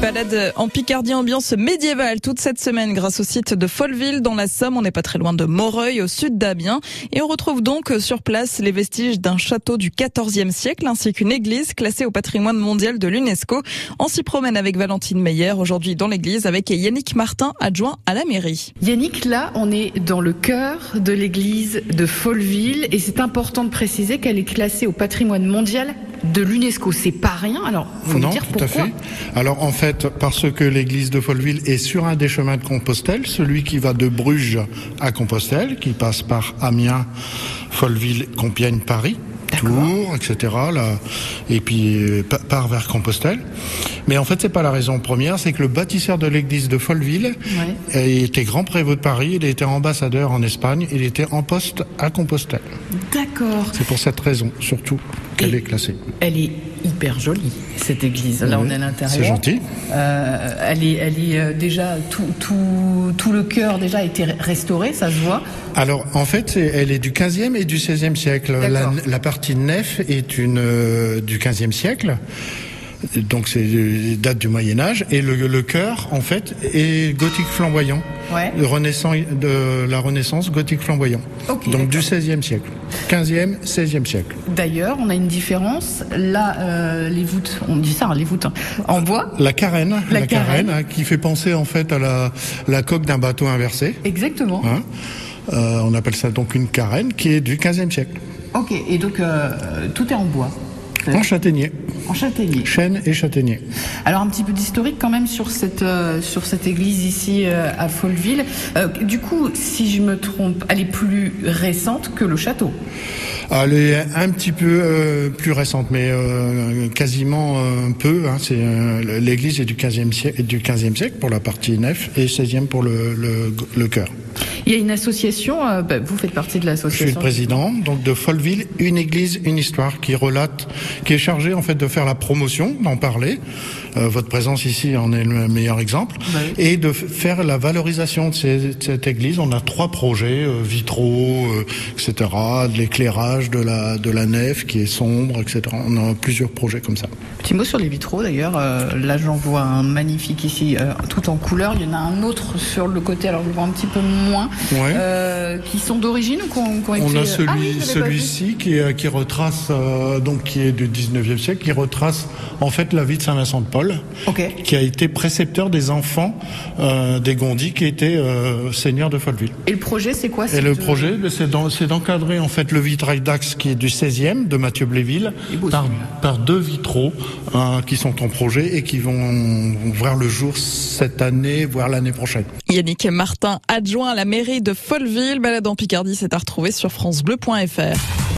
Balade en Picardie ambiance médiévale toute cette semaine grâce au site de Folleville dans la Somme. On n'est pas très loin de Moreuil au sud d'Amiens et on retrouve donc sur place les vestiges d'un château du XIVe siècle ainsi qu'une église classée au patrimoine mondial de l'UNESCO. On s'y promène avec Valentine Meyer aujourd'hui dans l'église avec Yannick Martin adjoint à la mairie. Yannick, là on est dans le cœur de l'église de Folleville et c'est important de préciser qu'elle est classée au patrimoine mondial de l'UNESCO. C'est pas rien. Alors, faut non, me dire tout pourquoi. à fait. Alors, en fait, parce que l'église de Folleville est sur un des chemins de Compostelle, celui qui va de Bruges à Compostelle, qui passe par Amiens, Folleville, Compiègne, Paris. Tours, etc. Là, et puis euh, pa- part vers Compostelle. Mais en fait, c'est pas la raison première, c'est que le bâtisseur de l'église de Folleville Ouais. était grand prévôt de Paris, il était ambassadeur en Espagne, il était en poste à Compostelle. D'accord. C'est pour cette raison, surtout, qu'elle est classée. Elle est hyper jolie cette église. Là, on est à l'intérieur. C'est gentil. Euh, elle est, elle est euh, déjà tout, tout, tout le cœur déjà a été restauré, ça se voit. Alors, en fait, elle est du 15e et du 16e siècle. La partie nef est une euh, du 15e siècle. Donc, c'est euh, date du Moyen Âge. Et le, le chœur, en fait, est gothique flamboyant. Ouais. De, renaissance, de la Renaissance gothique flamboyant. Donc, du d'accord. 16e siècle. 15e, 16e siècle. D'ailleurs, on a une différence. Là, euh, les voûtes, on dit ça, hein, les voûtes hein, en bois. La carène, La carène. hein, qui fait penser, en fait, à la, la coque d'un bateau inversé. Exactement. Euh, on appelle ça donc une carène qui est du 15e siècle. Ok. Et donc euh, tout est en bois, En châtaignier. en châtaignier. Chêne et châtaignier. Alors un petit peu d'historique quand même sur cette euh, sur cette église ici euh, à Folleville. Euh, du coup, si je me trompe, elle est plus récente que le château? Elle est un petit peu plus récente, mais quasiment un peu. Hein, c'est l'église est du 15e siècle, du 15e siècle pour la partie nef et 16e pour le, le, le chœur. Il y a une association. euh, bah, vous faites partie de Je suis l'association. le président donc de Folleville, une église, une histoire qui relate, qui est chargée en fait de faire la promotion, d'en parler. Euh, votre présence ici en est le meilleur exemple, Bah oui. et de faire la valorisation de, ces- de cette église. On a trois projets euh, vitraux, etc., de l'éclairage de la de la nef qui est sombre, etc. On a plusieurs projets comme ça. Petit mot sur les vitraux d'ailleurs. Là, j'en vois un magnifique ici, tout en couleur. Il y en a un autre sur le côté. Alors, je le vois un petit peu moins. Ouais. Euh, qui sont d'origine ou qui ont, qui ont On été- a Ah celui, oui, pas vu. celui-ci qui, est- qui retrace, euh, donc qui est du 19e siècle, qui retrace en fait la vie de Saint-Vincent de Paul, qui a été précepteur des enfants euh, des Gondis, qui étaient euh, seigneurs de Folleville. Et le projet, c'est quoi Et le de- projet, ben, c'est d'en- c'est d'encadrer en fait le vitrail d'Axe qui est du 16e de Mathieu Bléville par, par deux vitraux euh, qui sont en projet et qui vont voir le jour cette année, voire l'année prochaine. Yannick Martin adjoint à la mairie de Folleville. Balade en Picardie, c'est à retrouver sur francebleu.fr.